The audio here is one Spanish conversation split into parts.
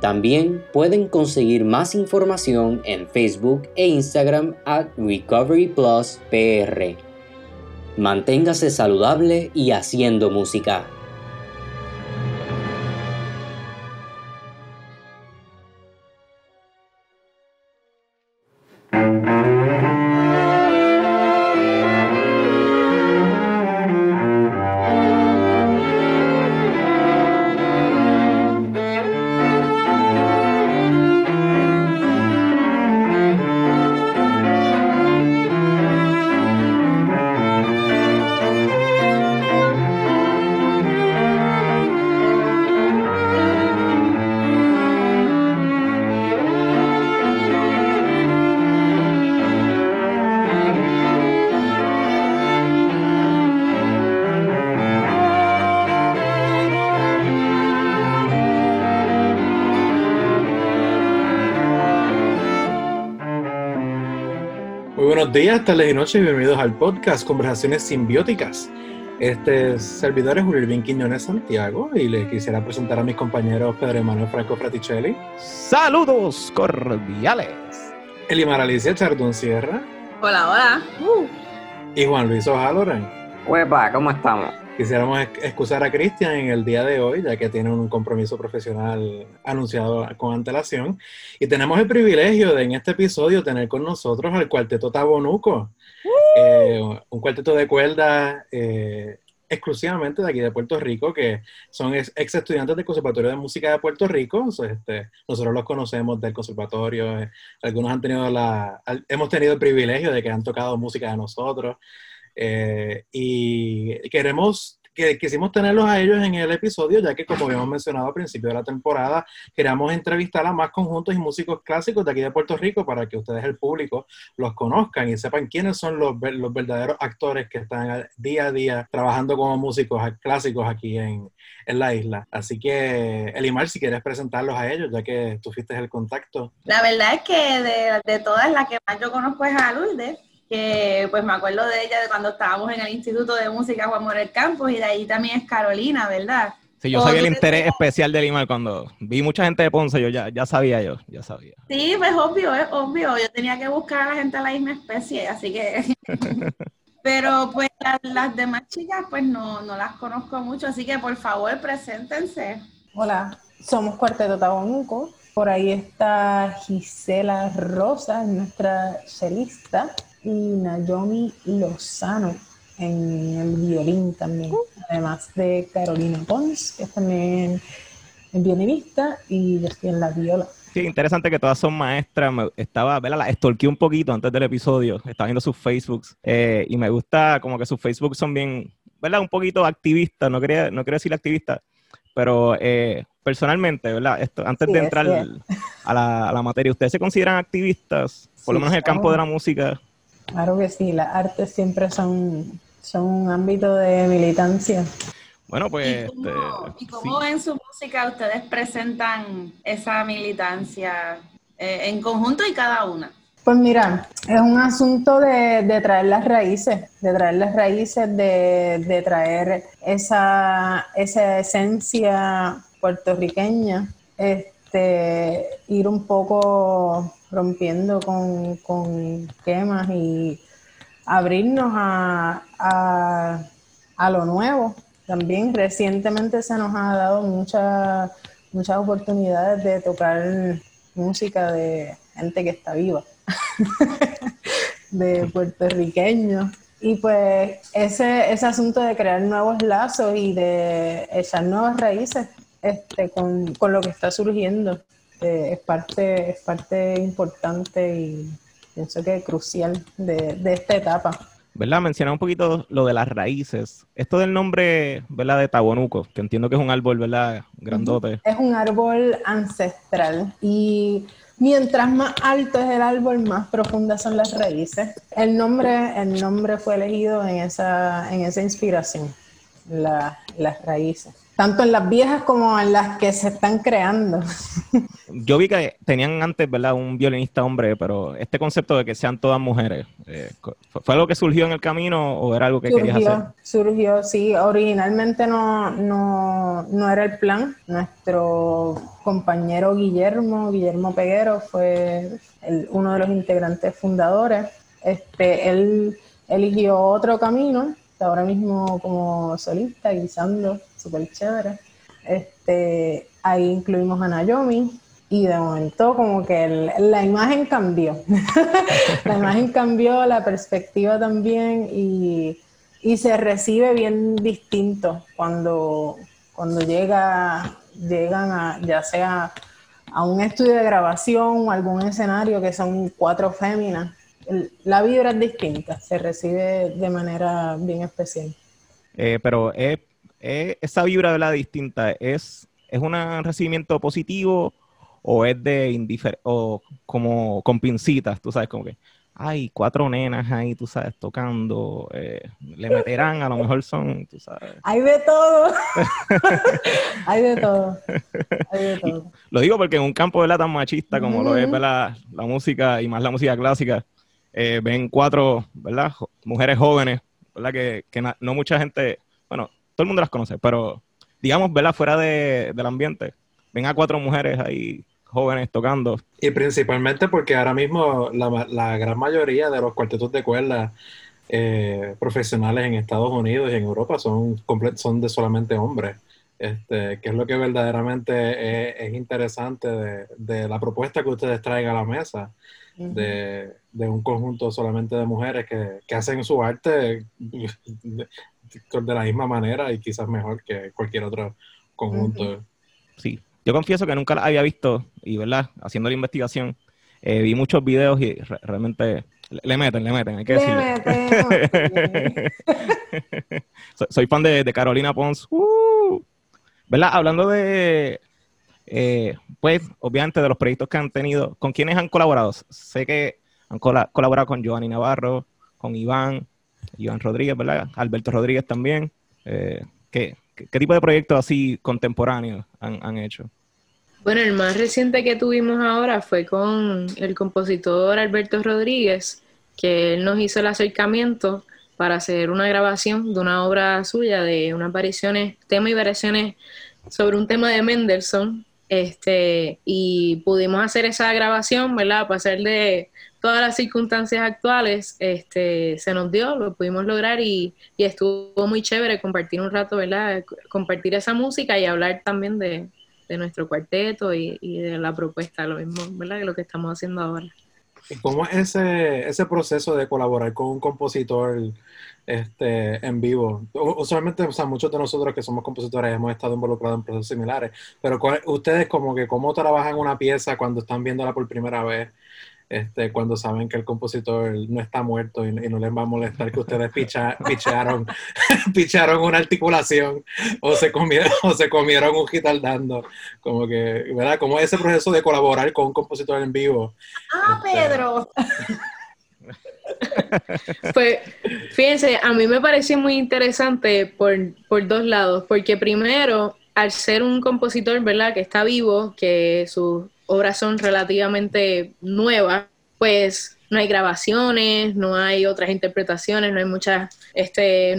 También pueden conseguir más información en Facebook e Instagram at Recovery Plus PR. Manténgase saludable y haciendo música. Buenos días, tardes y noches y bienvenidos al podcast Conversaciones Simbióticas. Este servidor es Julio Irving Quiñones Santiago y les quisiera presentar a mis compañeros Pedro Emanuel Franco Fraticelli. Saludos cordiales. Elimar Alicia Chardón Sierra. Hola, hola. Y Juan Luis Ojaloren. Huepa, ¿cómo estamos? Quisiéramos excusar a Cristian en el día de hoy, ya que tiene un compromiso profesional anunciado con antelación. Y tenemos el privilegio de en este episodio tener con nosotros al cuarteto Tabonuco, eh, un cuarteto de cuerdas eh, exclusivamente de aquí de Puerto Rico, que son ex, estudiantes del Conservatorio de Música de Puerto Rico. este, nosotros los conocemos del conservatorio, eh, algunos han tenido la, hemos tenido el privilegio de que han tocado música de nosotros. Eh, y queremos, que, quisimos tenerlos a ellos en el episodio, ya que como habíamos mencionado al principio de la temporada, queríamos entrevistar a más conjuntos y músicos clásicos de aquí de Puerto Rico para que ustedes, el público, los conozcan y sepan quiénes son los, los verdaderos actores que están día a día trabajando como músicos clásicos aquí en, en la isla. Así que, Elimar, si quieres presentarlos a ellos, ya que tú fuiste el contacto. La verdad es que de, de todas las que más yo conozco es a Lourdes que pues me acuerdo de ella de cuando estábamos en el Instituto de Música Juan Morel Campos y de ahí también es Carolina, ¿verdad? Sí, yo sabía el interés especial de Lima cuando vi mucha gente de Ponce, yo ya, ya sabía yo, ya sabía. Sí, pues obvio, es obvio, yo tenía que buscar a la gente de la misma especie, así que... Pero pues las, demás chicas pues no, no las conozco mucho, así que por favor preséntense. Hola, somos Cuarteto Tabonuco, por ahí está Gisela Rosa, nuestra chelista y Naomi Lozano en el violín también, además de Carolina Pons, que es también violinista, y yo estoy en la viola. Sí, interesante que todas son maestras. Me estaba, ¿verdad? La stalkeé un poquito antes del episodio. Estaba viendo sus Facebooks eh, y me gusta como que sus Facebooks son bien, ¿verdad? Un poquito activistas. No quería, no quiero decir activistas, pero eh, personalmente, ¿verdad? Esto, antes de entrar a la, a la, materia, ¿ustedes se consideran activistas? Por lo menos en el campo de la música. Claro que sí, las artes siempre son, son un ámbito de militancia. Bueno, pues... ¿Y cómo, este, en su música ustedes presentan esa militancia eh, en conjunto y cada una? Pues mira, es un asunto de, traer las raíces, de traer las raíces, de, traer esa, esa esencia puertorriqueña, este, ir un poco rompiendo con, con temas y abrirnos a, a, lo nuevo. También recientemente se nos ha dado muchas muchas oportunidades de tocar música de gente que está viva, de puertorriqueños. Y pues ese, ese asunto de crear nuevos lazos y de echar nuevas raíces este, con, lo que está surgiendo eh, es, parte, es parte importante y pienso que crucial de, de esta etapa. ¿verdad? Mencionar un poquito lo de las raíces. Esto del nombre, ¿verdad? De Tabonuco, que entiendo que es un árbol, ¿verdad? Grandote. Es un árbol ancestral y mientras más alto es el árbol, más profundas son las raíces. El nombre, el nombre fue elegido en esa, en esa inspiración, las raíces tanto en las viejas como en las que se están creando. Yo vi que tenían antes, ¿verdad? Un violinista hombre, pero este concepto de que sean todas mujeres, eh, ¿fue algo que surgió en el camino o era algo que querías hacer? Surgió, sí. Originalmente no, no, no era el plan. Nuestro compañero Guillermo, Guillermo Peguero, fue uno de los integrantes fundadores. Este, él eligió otro camino ahora mismo como solista, guisando, súper chévere. Este, ahí incluimos a Naomi y de momento como que la imagen cambió. la imagen cambió, la perspectiva también y, se recibe bien distinto cuando, cuando llega, llegan a, ya sea a un estudio de grabación o algún escenario que son cuatro féminas la vibra es distinta, se recibe de manera bien especial. Eh, pero es, esa vibra de la distinta, ¿es, ¿es un recibimiento positivo o es de indiferente, o como con pincitas, tú sabes, como que, hay cuatro nenas ahí, tú sabes, tocando, eh, le meterán, a lo mejor son, tú sabes. Hay de todo. hay de todo. Hay de todo. Lo digo porque en un campo de la tan machista como lo es la, la música y más la música clásica, eh, ven cuatro, ¿verdad? mujeres jóvenes, ¿verdad? Que, no mucha gente, bueno, todo el mundo las conoce, pero digamos, ¿verdad? Fuera del ambiente, ven a cuatro mujeres ahí jóvenes tocando. Y principalmente porque ahora mismo la, gran mayoría de los cuartetos de cuerda eh, profesionales en Estados Unidos y en Europa son, son de solamente hombres. Este, que es lo que verdaderamente es, interesante de, de, la propuesta que ustedes traigan a la mesa de, un conjunto solamente de mujeres que, hacen su arte de, la misma manera y quizás mejor que cualquier otro conjunto. Sí, yo confieso que nunca la había visto y, ¿verdad? Haciendo la investigación, eh, vi muchos videos y realmente le meten, le meten, hay que decirlo. soy, fan de, Carolina Pons. Uh, ¿Verdad? Hablando de, eh, pues, obviamente, de los proyectos que han tenido, ¿con quiénes han colaborado? Sé que han colaborado con Giovanni Navarro, con Iván, Iván Rodríguez, ¿verdad? Alberto Rodríguez también. Eh, ¿qué, tipo de proyectos así contemporáneos han, hecho? Bueno, el más reciente que tuvimos ahora fue con el compositor Alberto Rodríguez, que él nos hizo el acercamiento para hacer una grabación de una obra suya, de unas variaciones, temas y variaciones sobre un tema de Mendelssohn, este, y pudimos hacer esa grabación, ¿verdad? Pasar de todas las circunstancias actuales, este, se nos dio, lo pudimos lograr y, estuvo muy chévere compartir un rato, ¿verdad? Compartir esa música y hablar también de, nuestro cuarteto y, de la propuesta, lo mismo, ¿verdad? Que lo que estamos haciendo ahora. ¿Cómo es ese, ese proceso de colaborar con un compositor este, en vivo. Usualmente, o sea, muchos de nosotros que somos compositores hemos estado involucrados en procesos similares, pero ustedes como que cómo trabajan una pieza cuando están viéndola por primera vez, este, cuando saben que el compositor no está muerto y, no les va a molestar que ustedes picha, picharon, picharon una articulación o se comieron, o se comieron un dando como que, ¿verdad? Como ese proceso de colaborar con un compositor en vivo. Ah, este, Pedro. pues fíjense, a mí me parece muy interesante por, dos lados, porque primero, al ser un compositor, ¿verdad?, que está vivo, que sus obras son relativamente nuevas, pues no hay grabaciones, no hay otras interpretaciones, no hay muchas, este,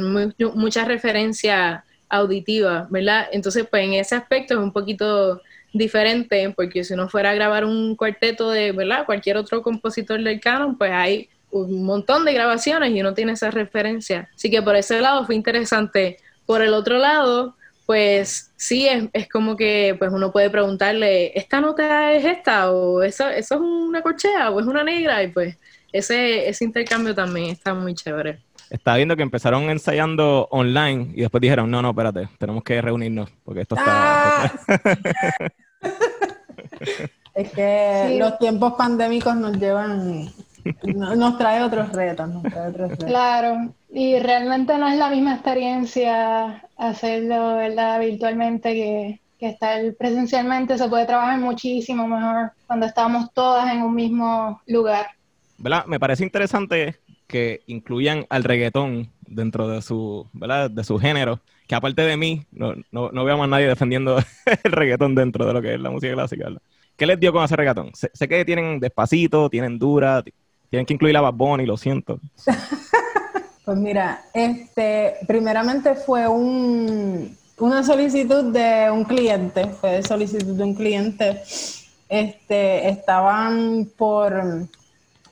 muchas referencias auditivas, ¿verdad? Entonces, pues en ese aspecto es un poquito diferente, porque si uno fuera a grabar un cuarteto de, ¿verdad? Cualquier otro compositor del canon, pues hay un montón de grabaciones y uno tiene esa referencia. Así que por ese lado fue interesante. Por el otro lado, pues sí, es, como que pues uno puede preguntarle, ¿esta nota es esta? ¿O eso, eso es una corchea? ¿O es una negra? Y pues ese, ese intercambio también está muy chévere. Estaba viendo que empezaron ensayando online y después dijeron, no, no, espérate, tenemos que reunirnos porque esto está... Ah. es que los tiempos pandémicos nos llevan nos trae otros retos, Claro, y realmente no es la misma experiencia hacerlo ¿verdad? virtualmente que, que estar presencialmente. Se puede trabajar muchísimo mejor cuando estamos todas en un mismo lugar. ¿Verdad? Me parece interesante que incluyan al reggaetón dentro de su, ¿verdad? de su género, que aparte de mí, no, no, no veo a nadie defendiendo el reggaetón dentro de lo que es la música clásica. ¿Qué les dio con hacer reggaetón? Sé, sé, que tienen despacito, tienen dura, tienen que incluir a Bad Bunny, lo siento. pues mira, este, primeramente fue un, una solicitud de un cliente, fue solicitud de un cliente. Este, estaban por,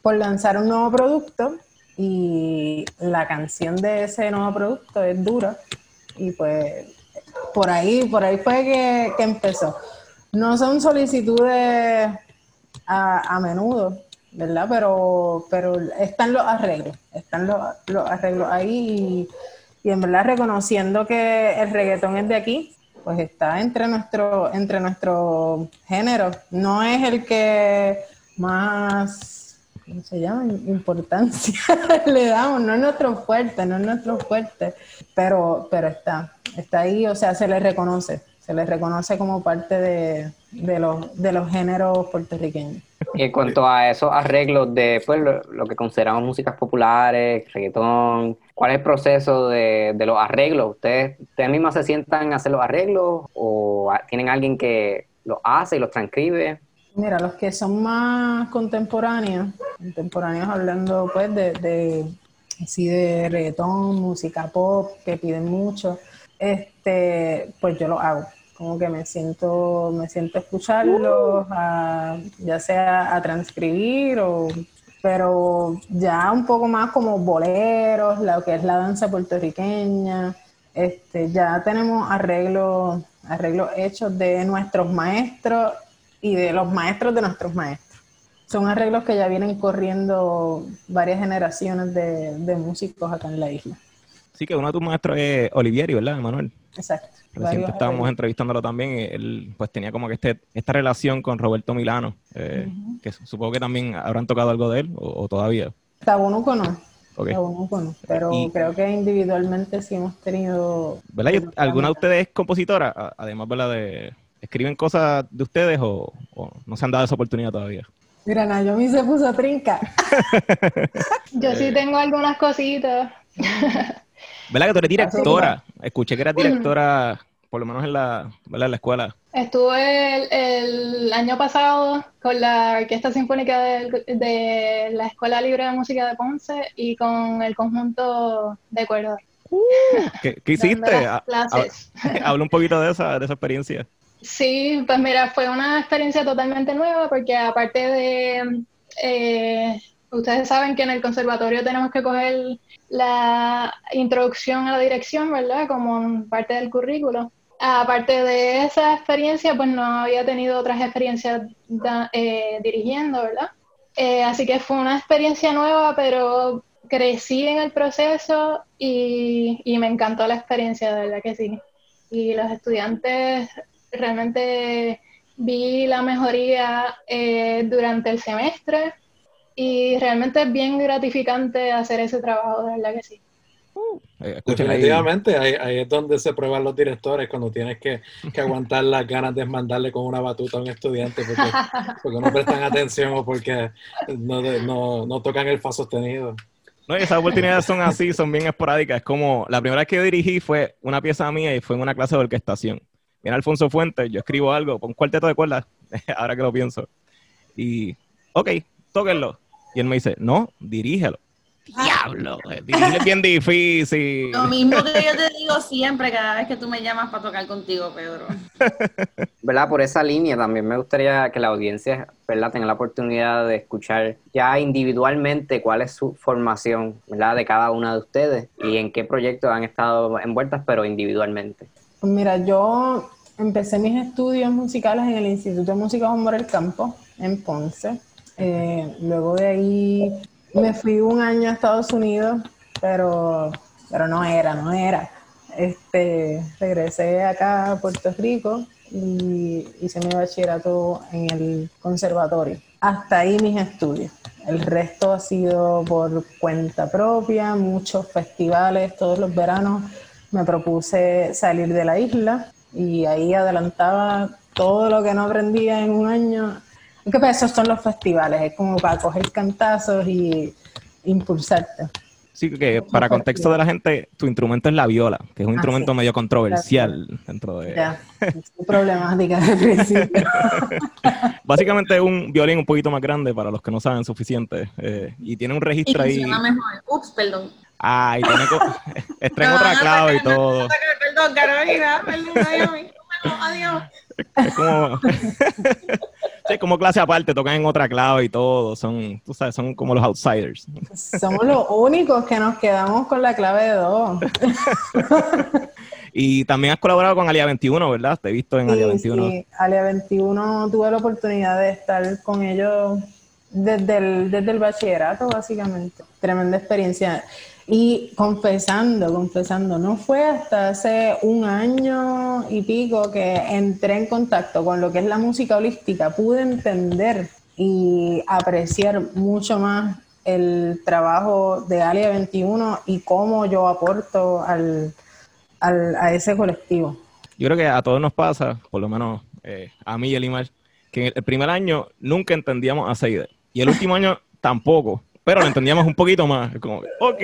por lanzar un nuevo producto y la canción de ese nuevo producto es dura y pues por ahí, por ahí fue que, empezó. No son solicitudes a menudo, ¿verdad? Pero, pero están los arreglos, están los, arreglos ahí y, en verdad reconociendo que el reggaetón es de aquí, pues está entre nuestro, entre nuestro género. No es el que más, ¿cómo se llama? Importancia le damos, no es nuestro fuerte, no es nuestro fuerte, pero, pero está, está ahí, o sea, se le reconoce, se le reconoce como parte de, de, los, de los géneros puertorriqueños. Y en cuanto a esos arreglos de pues, lo, que consideramos músicas populares, reggaetón, ¿cuál es el proceso de, los arreglos? ¿Ustedes, ¿Ustedes mismas se sientan a hacer los arreglos o tienen alguien que los hace y los transcribe? Mira, los que son más contemporáneos, contemporáneos hablando pues de, de así de reggaetón, música pop, que piden mucho, este, pues yo lo hago como que me siento, me siento a escucharlos, ya sea a transcribir o pero ya un poco más como boleros, lo que es la danza puertorriqueña, este, ya tenemos arreglos, arreglos hechos de nuestros maestros y de los maestros de nuestros maestros. Son arreglos que ya vienen corriendo varias generaciones de, de músicos acá en la isla. Sí, que uno de tus maestros es Olivieri, ¿verdad, Manuel? Exacto. Reciente estábamos entrevistándolo también y él pues tenía como que este, esta relación con Roberto Milano, eh, que supongo que también habrán tocado algo de él o, todavía. Tabunuco no. Okay. no, pero creo que individualmente sí hemos tenido... ¿Verdad? ¿Alguna de ustedes es compositora? Además, ¿verdad? De, ¿Escriben cosas de ustedes o, no se han dado esa oportunidad todavía? Mira, Nayomi se puso trinca. Yo sí tengo algunas cositas. ¿Verdad que tú eres directora? Escuché que eras directora, por lo menos en la, en la escuela. Estuve el, año pasado con la Orquesta Sinfónica de, la Escuela Libre de Música de Ponce y con el conjunto de cuerdas. Uh, ¿Qué, hiciste? Habla un poquito de esa, de esa experiencia. Sí, pues mira, fue una experiencia totalmente nueva porque aparte de eh, Ustedes saben que en el conservatorio tenemos que coger la introducción a la dirección, ¿verdad? Como parte del currículo. Aparte de esa experiencia, pues no había tenido otras experiencias eh, dirigiendo, ¿verdad? Eh, así que fue una experiencia nueva, pero crecí en el proceso y, me encantó la experiencia, de verdad que sí. Y los estudiantes realmente vi la mejoría eh, durante el semestre y realmente es bien gratificante hacer ese trabajo, de verdad que sí. Uh, definitivamente, ahí. es donde se prueban los directores, cuando tienes que, aguantar las ganas de mandarle con una batuta a un estudiante porque, no prestan atención o porque no, tocan el fa sostenido. No, esas oportunidades son así, son bien esporádicas. Es como la primera vez que yo dirigí fue una pieza mía y fue en una clase de orquestación. Viene Alfonso Fuentes, yo escribo algo, un cuarteto de cuerdas, ahora que lo pienso. Y, ok, tóquenlo Y él me dice, no, dirígelo. Diablo, dirigir es bien difícil. Lo mismo que yo te digo siempre cada vez que tú me llamas para tocar contigo, Pedro. ¿Verdad? Por esa línea también me gustaría que la audiencia ¿verdad? tenga la oportunidad de escuchar ya individualmente cuál es su formación ¿verdad? de cada una de ustedes y en qué proyectos han estado envueltas, pero individualmente. Pues mira, yo empecé mis estudios musicales en el Instituto de Música Juan Morel Campo, en Ponce. Eh, luego de ahí me fui un año a Estados Unidos, pero, pero no era, no era. Este, regresé acá a Puerto Rico y hice mi bachillerato en el conservatorio. Hasta ahí mis estudios. El resto ha sido por cuenta propia, muchos festivales, todos los veranos me propuse salir de la isla y ahí adelantaba todo lo que no aprendía en un año. Que pues, esos son los festivales, es como para coger cantazos y impulsarte. Sí, que para contexto de la gente, tu instrumento es la viola, que es un instrumento medio controversial dentro de... Ya, es problemática de principio. Básicamente es un violín un poquito más grande para los que no saben suficiente eh, y tiene un registro ahí... mejor. Ups, perdón. Ay, tiene está en otra clave y todo. Perdón, Carolina, perdón, adiós, adiós. Es como, es como clase aparte, tocan en otra clave y todo. Son, tú sabes, son como los outsiders. Somos los únicos que nos quedamos con la clave de dos. y también has colaborado con Alia 21, ¿verdad? Te he visto en Alia 21. Sí, Alia 21 tuve la oportunidad de estar con ellos desde el, desde el bachillerato, básicamente. Tremenda experiencia. Y confesando, confesando, no fue hasta hace un año y pico que entré en contacto con lo que es la música holística, pude entender y apreciar mucho más el trabajo de Alia 21 y cómo yo aporto al, a ese colectivo. Yo creo que a todos nos pasa, por lo menos eh, a mí y a Limar, que el primer año nunca entendíamos a Seide y el último año tampoco pero lo entendíamos un poquito más. Como, ok,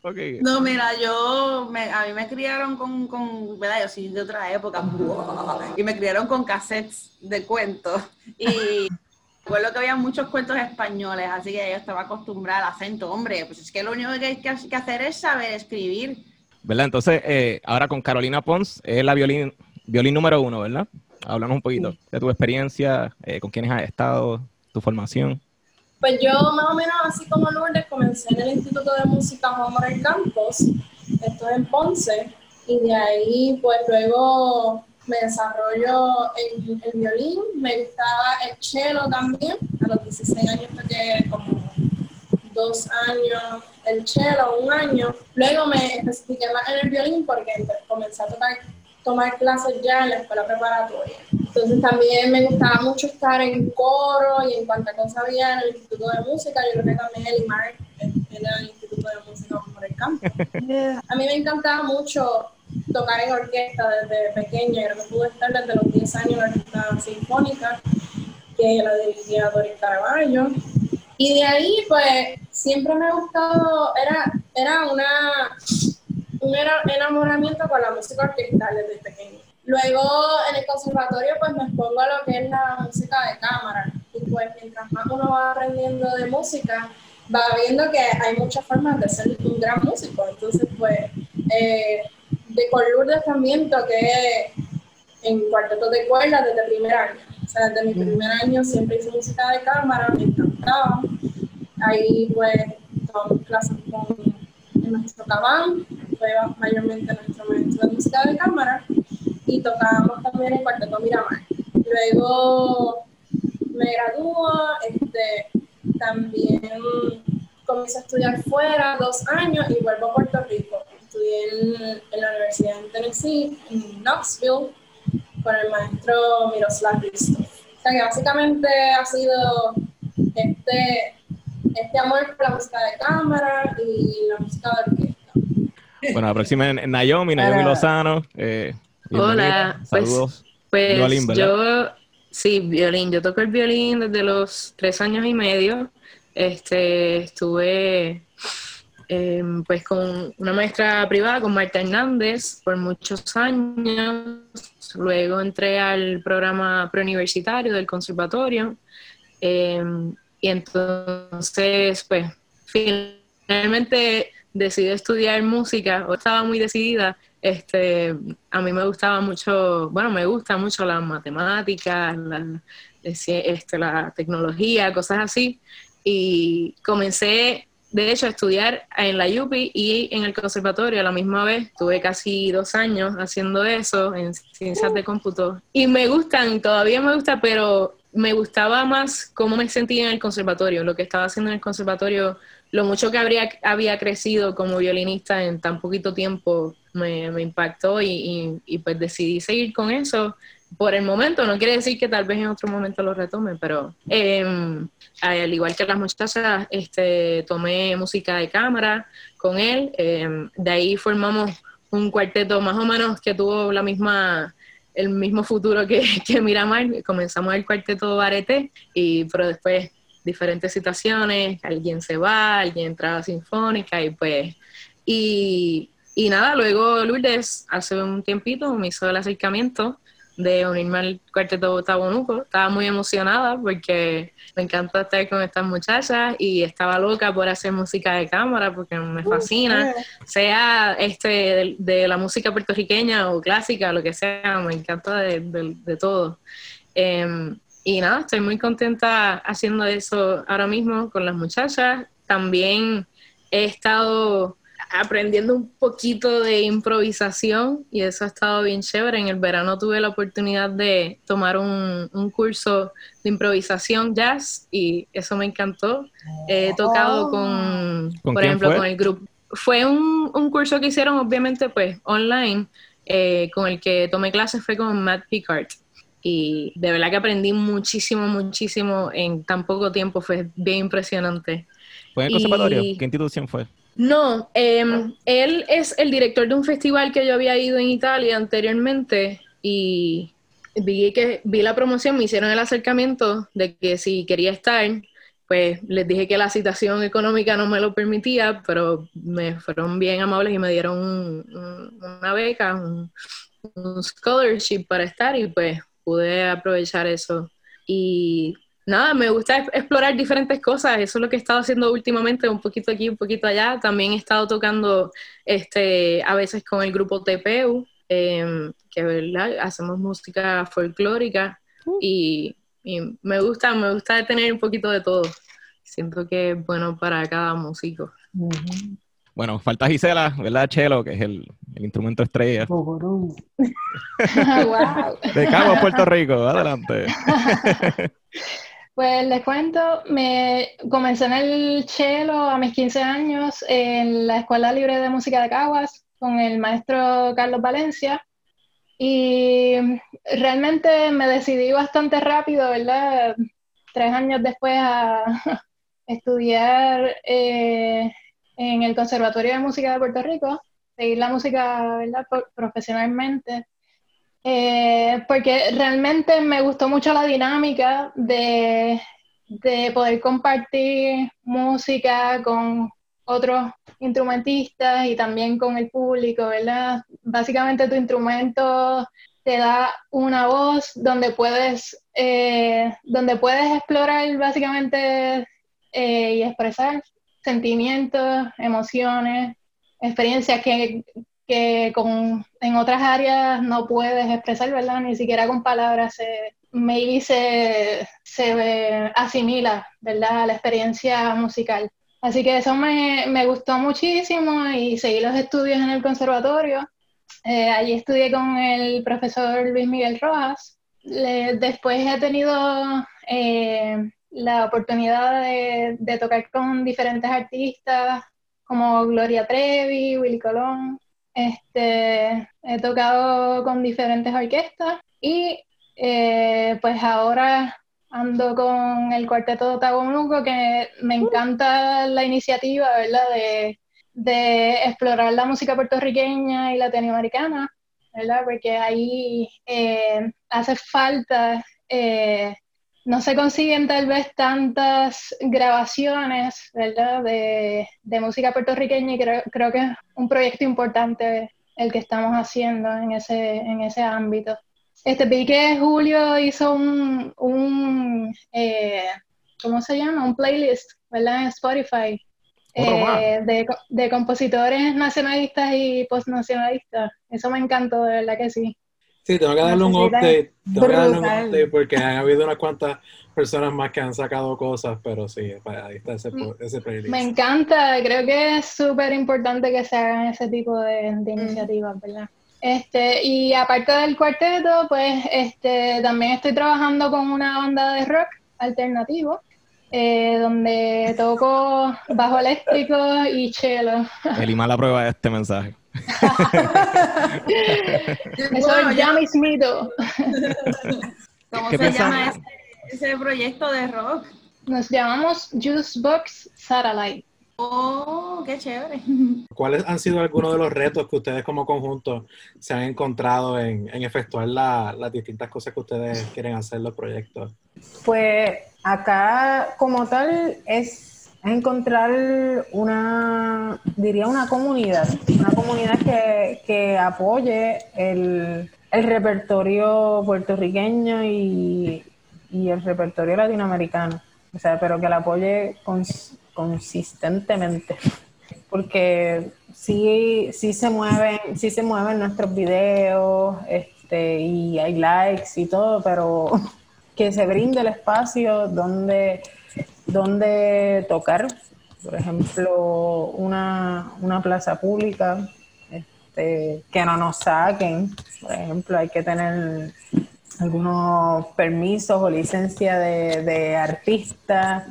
ok. No, mira, yo, a mí me criaron con, con, ¿verdad? Yo soy de otra época, y me criaron con cassettes de cuentos. Y recuerdo que había muchos cuentos españoles, así que yo estaba acostumbrada al acento. Hombre, pues es que lo único que hay que hacer es saber escribir. ¿Verdad? Entonces, eh, ahora con Carolina Pons, es la violín, violín número uno, ¿verdad? Háblanos un poquito de tu experiencia, eh, con quiénes has estado, tu formación. Pues yo más o menos así como Lourdes comencé en el Instituto de Música Juan Manuel Campos, esto en Ponce, y de ahí pues luego me desarrollo el violín, me gustaba el cello también, a los 16 años toqué como dos años el cello, un año, luego me especifiqué más en el violín porque comencé a tocar tomar clases ya en la escuela preparatoria. Entonces también me gustaba mucho estar en coro y en cuanta cosa había en el Instituto de Música. Yo creo que también el IMAR era el Instituto de Música por el campo. A mí me encantaba mucho tocar en orquesta desde pequeña. Yo creo que pude estar desde los 10 años en la orquesta sinfónica, que la dirigía Doris Caraballo. Y de ahí, pues, siempre me ha gustado, era, era una un enamoramiento con la música orquestal desde pequeño. Luego en el conservatorio pues me expongo a lo que es la música de cámara y pues mientras más uno va aprendiendo de música va viendo que hay muchas formas de ser un gran músico. Entonces pues eh, de con Lourdes también toqué en cuarteto de cuerdas desde primer año. O sea, desde mi primer año siempre hice música de cámara, me encantaba. Ahí pues tomamos clases con nuestro cabán, fue mayormente nuestro maestro de música de cámara, y tocábamos también en Cuarteto Miramar. Luego me graduó, este, también comencé a estudiar fuera dos años y vuelvo a Puerto Rico. Estudié en, la Universidad de Tennessee, en Knoxville, con el maestro Miroslav Christoph. O sea que básicamente ha sido este, este amor por la música de cámara y la música de orquesta. Bueno, la próxima es Naomi, Naomi Lozano. Eh, Hola, pues, saludos. Pues, violín, yo, sí, violín. Yo toco el violín desde los tres años y medio. Este, estuve em, pues con una maestra privada, con Marta Hernández, por muchos años. Luego entré al programa preuniversitario del conservatorio. Em, y entonces, pues, finalmente decidí estudiar música, o estaba muy decidida, este, a mí me gustaba mucho, bueno, me gusta mucho las matemáticas, la, este, la tecnología, cosas así, y comencé, de hecho, a estudiar en la UPI y en el conservatorio a la misma vez. Tuve casi dos años haciendo eso en ciencias de cómputo. Y me gustan, todavía me gusta, pero me gustaba más cómo me sentía en el conservatorio, lo que estaba haciendo en el conservatorio, lo mucho que habría, había crecido como violinista en tan poquito tiempo me, impactó y, pues decidí seguir con eso por el momento. No quiere decir que tal vez en otro momento lo retome, pero em, al igual que las muchachas, este, tomé música de cámara con él. Em, de ahí formamos un cuarteto más o menos que tuvo la misma el mismo futuro que, que Miramar. Comenzamos el cuarteto Barete, y, pero después diferentes situaciones, alguien se va, alguien entra a Sinfónica y pues... Y, y nada, luego Lourdes hace un tiempito me hizo el acercamiento de unirme al cuarteto Tabonuco. Estaba muy emocionada porque me encanta estar con estas muchachas y estaba loca por hacer música de cámara porque me fascina, sea este de, la música puertorriqueña o clásica, lo que sea, me encanta de, todo. Em, y nada, estoy muy contenta haciendo eso ahora mismo con las muchachas. También he estado aprendiendo un poquito de improvisación y eso ha estado bien chévere. En el verano tuve la oportunidad de tomar un, curso de improvisación jazz y eso me encantó. He tocado con, por ejemplo, con el grupo. Fue un, curso que hicieron obviamente pues online, eh, con el que tomé clases fue con Matt Picard. Y de verdad que aprendí muchísimo, muchísimo en tan poco tiempo, fue bien impresionante. ¿Fue en el conservatorio? ¿Qué institución fue? No, em, él es el director de un festival que yo había ido en Italia anteriormente y vi que vi la promoción, me hicieron el acercamiento de que si quería estar, pues les dije que la situación económica no me lo permitía, pero me fueron bien amables y me dieron una beca, un, un scholarship para estar y pues pude aprovechar eso. Y nada, me gusta explorar diferentes cosas, eso es lo que he estado haciendo últimamente, un poquito aquí, un poquito allá. También he estado tocando este, a veces con el grupo TPU, em, que ¿verdad? hacemos música folclórica uh. y, me gusta, me gusta tener un poquito de todo. Siento que es bueno para cada músico. Bueno, falta Gisela, ¿verdad? Chelo, que es el, instrumento estrella. wow. De Cabo, Puerto Rico, adelante. Pues les cuento, me comencé en el cello a mis 15 años en la Escuela Libre de Música de Caguas con el maestro Carlos Valencia y realmente me decidí bastante rápido, ¿verdad? Tres años después a estudiar eh, en el Conservatorio de Música de Puerto Rico, seguir la música, ¿verdad? Profesionalmente eh, porque realmente me gustó mucho la dinámica de, poder compartir música con otros instrumentistas y también con el público, ¿verdad? Básicamente tu instrumento te da una voz donde puedes, eh, donde puedes explorar básicamente eh, y expresar sentimientos, emociones, experiencias que que con, en otras áreas no puedes expresar, ¿verdad? Ni siquiera con palabras se, maybe se, se asimila, ¿verdad? La experiencia musical. Así que eso me, me, gustó muchísimo y seguí los estudios en el conservatorio. Eh, allí estudié con el profesor Luis Miguel Rojas. después he tenido eh, la oportunidad de, de, tocar con diferentes artistas como Gloria Trevi, Willy Colón, este, he tocado con diferentes orquestas y eh, pues ahora ando con el cuarteto Tabonuco que me encanta la iniciativa, ¿verdad? De, explorar la música puertorriqueña y latinoamericana, ¿verdad? Porque ahí eh, hace falta eh, no se consiguen tal vez tantas grabaciones, ¿verdad? De, música puertorriqueña y creo, creo, que es un proyecto importante el que estamos haciendo en ese, en ese ámbito. Este, vi que Julio hizo un, un, eh, ¿cómo se llama? Un playlist, ¿verdad? En Spotify. Eh, de, de, compositores nacionalistas y postnacionalistas. Eso me encantó, de verdad que sí. Sí, tengo que darle un update. Tengo que darle un update porque han habido unas cuantas personas más que han sacado cosas, pero sí, ahí está ese, mm. ese playlist. Me encanta, creo que es súper importante que se hagan ese tipo de, de mm. iniciativas, ¿verdad? Este, y aparte del cuarteto, pues este, también estoy trabajando con una banda de rock alternativo, eh, donde toco bajo eléctrico y cello. Elima la prueba de este mensaje. Eso ya mismito. ¿Cómo se llama ese, proyecto de rock? Nos llamamos Juicebox Satellite. Oh, qué chévere. ¿Cuáles han sido algunos de los retos que ustedes como conjunto se han encontrado en, efectuar las distintas cosas que ustedes quieren hacer los proyectos? Pues acá como tal es encontrar una, diría una comunidad, una comunidad que, apoye el, repertorio puertorriqueño y, el repertorio latinoamericano, o sea, pero que la apoye consistentemente, porque sí, sí se mueven, sí se mueven nuestros videos, este, y hay likes y todo, pero que se brinde el espacio donde donde tocar, por ejemplo, una, plaza pública, este, que no nos saquen, por ejemplo, hay que tener algunos permisos o licencia de, de artista,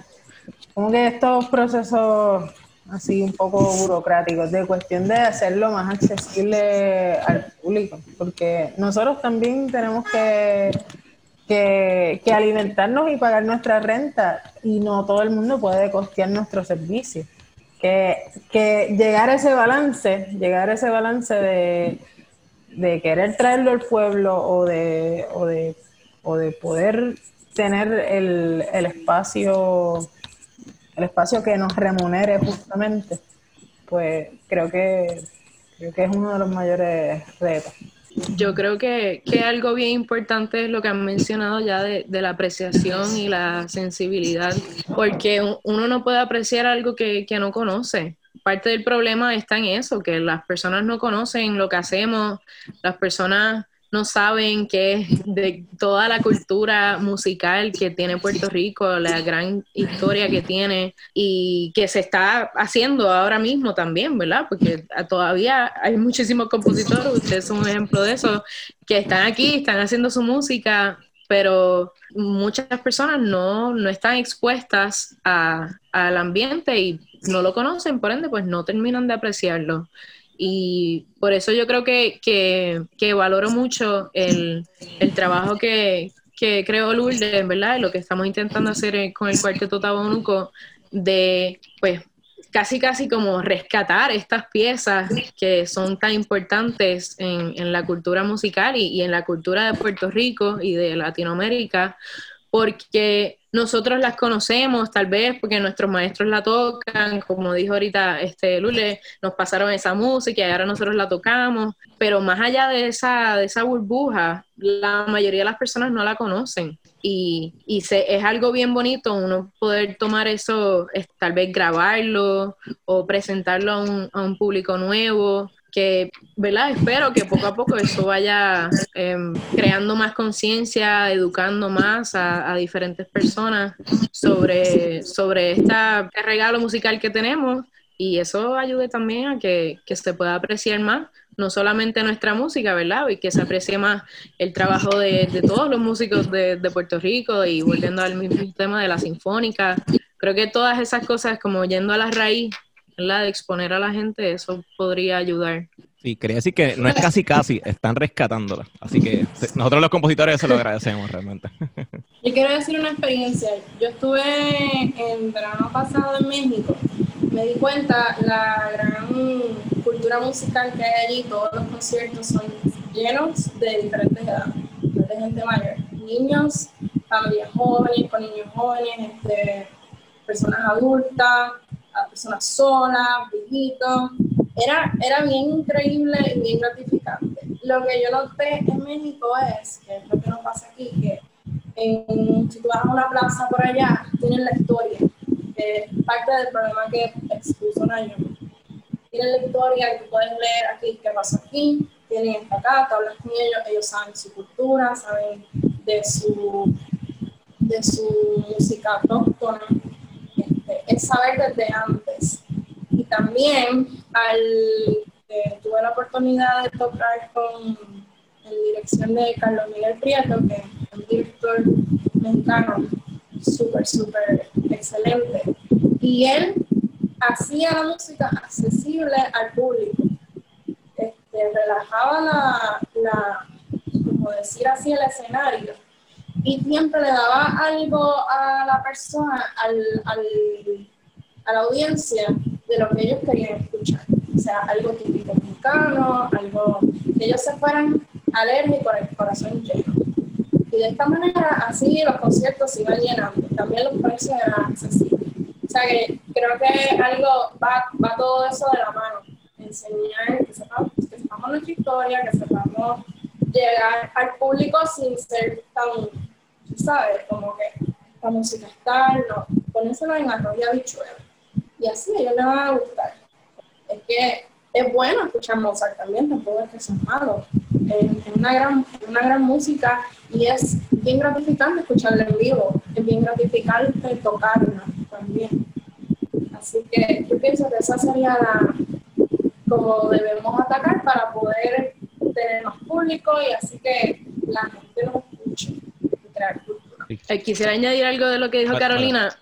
como que estos procesos así un poco burocráticos, de cuestión de hacerlo más accesible al público, porque nosotros también tenemos que que, alimentarnos y pagar nuestra renta y no todo el mundo puede costear nuestros servicios. Que, que llegar a ese balance, llegar a ese balance de, querer traerlo al pueblo o de, o de, o de poder tener el, el espacio el espacio que nos remunere justamente, pues creo que creo que es uno de los mayores retos. Yo creo que, que, algo bien importante es lo que han mencionado ya de, de, la apreciación y la sensibilidad, porque uno no puede apreciar algo que, que no conoce. Parte del problema está en eso, que las personas no conocen lo que hacemos, las personas no saben que de toda la cultura musical que tiene Puerto Rico, la gran historia que tiene y que se está haciendo ahora mismo también, ¿verdad? Porque todavía hay muchísimos compositores, ustedes son un ejemplo de eso, que están aquí, están haciendo su música, pero muchas personas no, no están expuestas al ambiente y no lo conocen, por ende, pues no terminan de apreciarlo. Y por eso yo creo que, que, valoro mucho el, trabajo que, que creó Lourdes, ¿verdad? Lo que estamos intentando hacer con el Cuarteto Tabonuco de, pues, casi casi como rescatar estas piezas que son tan importantes en, en la cultura musical y, y, en la cultura de Puerto Rico y de Latinoamérica, porque nosotros las conocemos tal vez porque nuestros maestros la tocan, como dijo ahorita este Lule, nos pasaron esa música y ahora nosotros la tocamos, pero más allá de esa, de esa burbuja, la mayoría de las personas no la conocen. Y, y se, es algo bien bonito uno poder tomar eso, tal vez grabarlo o presentarlo a un, a un público nuevo que, ¿verdad? Espero que poco a poco eso vaya em, creando más conciencia, educando más a, diferentes personas sobre, sobre este regalo musical que tenemos y eso ayude también a que, se pueda apreciar más, no solamente nuestra música, ¿verdad? Y que se aprecie más el trabajo de, todos los músicos de, de, Puerto Rico y volviendo al mismo tema de la sinfónica. Creo que todas esas cosas, como yendo a la raíz, la de exponer a la gente, eso podría ayudar. Sí, quería decir que no es casi casi, están rescatándola. Así que nosotros los compositores se lo agradecemos realmente. Yo quiero decir una experiencia. Yo estuve en verano pasado en México. Me di cuenta la gran cultura musical que hay allí. Todos los conciertos son llenos de diferentes edades, de gente mayor. Niños, familias jóvenes, con niños jóvenes, este, personas adultas, a personas solas, viejitos. Era, era bien increíble y bien gratificante. Lo que yo noté en México es, que lo que nos pasa aquí, que si tú vas a una plaza por allá, tienen la historia, parte del problema que expuso Naomi. Tienen la historia que tú puedes leer aquí qué pasa aquí, tienen esta acá, te hablas con ellos, ellos saben su cultura, saben de su, de su música autóctona, es saber desde antes. Y también al eh, tuve la oportunidad de tocar con en dirección de Carlos Miguel Prieto, que es un director mexicano súper, súper excelente. Y él hacía la música accesible al público. Este, relajaba la, la, como decir así, el escenario y siempre le daba algo a la persona, al, al, a la audiencia, de lo que ellos querían escuchar. O sea, algo típico mexicano, algo que ellos se fueran y con el corazón lleno. Y de esta manera, así los conciertos se iban llenando. También los precios eran accesibles. O sea que creo que algo va, va todo eso de la mano. Enseñar, que sepamos, que sepamos nuestra historia, que sepamos llegar al público sin ser tan, ¿sabes? Como que la música está, no, ponérselo en arroz y habichuela. Y así a ellos les va a gustar. Es que es bueno escuchar Mozart también, tampoco es que sea malo. Es una gran, una gran música y es bien gratificante escucharla en vivo, es bien gratificante tocarla también. Así que yo pienso que esa sería la, como debemos atacar para poder tener más público y así que la gente nos escuche Eh, quisiera añadir algo de lo que dijo Carolina,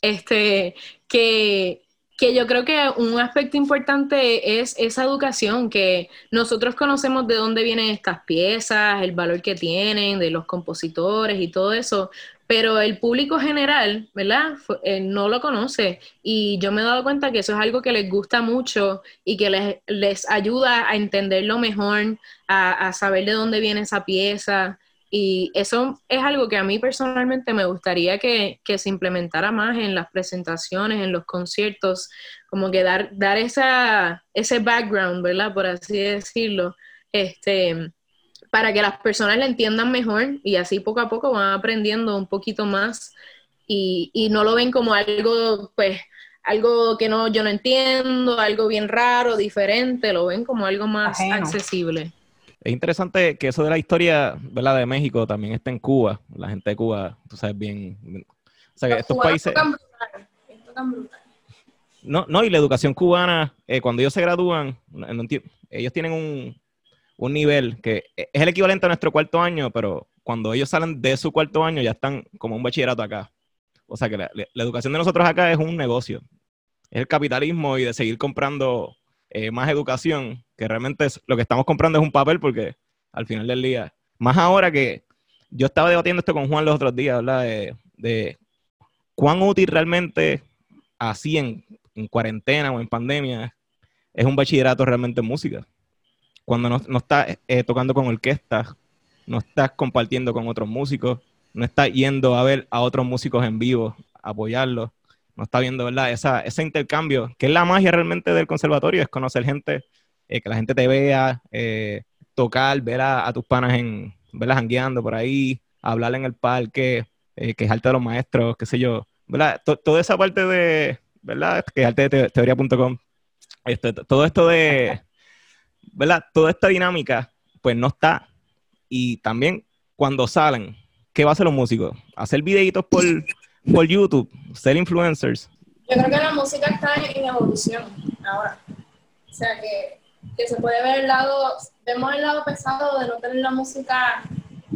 este, que que yo creo que un aspecto importante es esa educación, que nosotros conocemos de dónde vienen estas piezas, el valor que tienen, de los compositores y todo eso, pero el público general, ¿verdad? Eh, no lo conoce y yo me he dado cuenta que eso es algo que les gusta mucho y que les, les ayuda a entenderlo mejor, a, a saber de dónde viene esa pieza. Y eso es algo que a mí personalmente me gustaría que, se implementara más en las presentaciones, en los conciertos, como que dar, dar esa, ese background, ¿verdad? Por así decirlo, este, para que las personas la entiendan mejor y así poco a poco van aprendiendo un poquito más y, y no lo ven como algo, pues, algo que no, yo no entiendo, algo bien raro, diferente, lo ven como algo más accesible. Es interesante que eso de la historia, ¿verdad? De México también está en Cuba. La gente de Cuba, tú sabes bien. O sea, que estos países. No, no, y la educación cubana, eh, cuando ellos se gradúan, ellos tienen un, un nivel que es el equivalente a nuestro cuarto año, pero cuando ellos salen de su cuarto año ya están como un bachillerato acá. O sea que la, la educación de nosotros acá es un negocio. Es el capitalismo y de seguir comprando eh, más educación, que realmente lo que estamos comprando es un papel porque al final del día, más ahora que yo estaba debatiendo esto con Juan los otros días, ¿verdad? De, cuán útil realmente así en, cuarentena o en pandemia es un bachillerato realmente en música. Cuando no, no estás eh, tocando con orquestas, no estás compartiendo con otros músicos, no estás yendo a ver a otros músicos en vivo, apoyarlos no está viendo, ¿verdad? Esa, ese intercambio, que es la magia realmente del conservatorio, es conocer gente, eh, que la gente te vea, eh, tocar, ver a, tus panas en, verlas jangueando por ahí, hablar en el parque, eh, quejarte de los maestros, qué sé yo, ¿verdad? toda esa parte de, ¿verdad? Quejarte de teoría.com, este, todo esto de, ¿verdad? Toda esta dinámica, pues no está. Y también cuando salen, ¿qué va a hacer los músicos? Hacer videitos por por YouTube, ser influencers? Yo creo que la música está en evolución ahora. O sea que, se puede ver el lado, vemos el lado pesado de no tener la música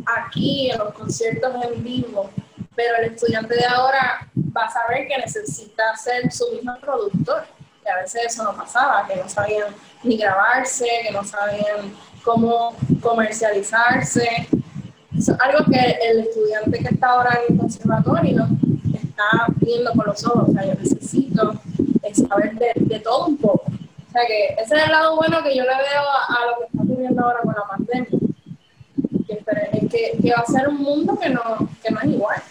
aquí en los conciertos en vivo, pero el estudiante de ahora va a saber que necesita ser su mismo productor, que a veces eso no pasaba, que no sabían ni grabarse, que no sabían cómo comercializarse. Es algo que el estudiante que está ahora en el conservatorio viendo con los ojos. O sea, yo necesito saber de, todo un poco. O sea, que ese es el lado bueno que yo le veo a, lo que está ocurriendo ahora con la pandemia. Que, que, va a ser un mundo que no, que no es igual.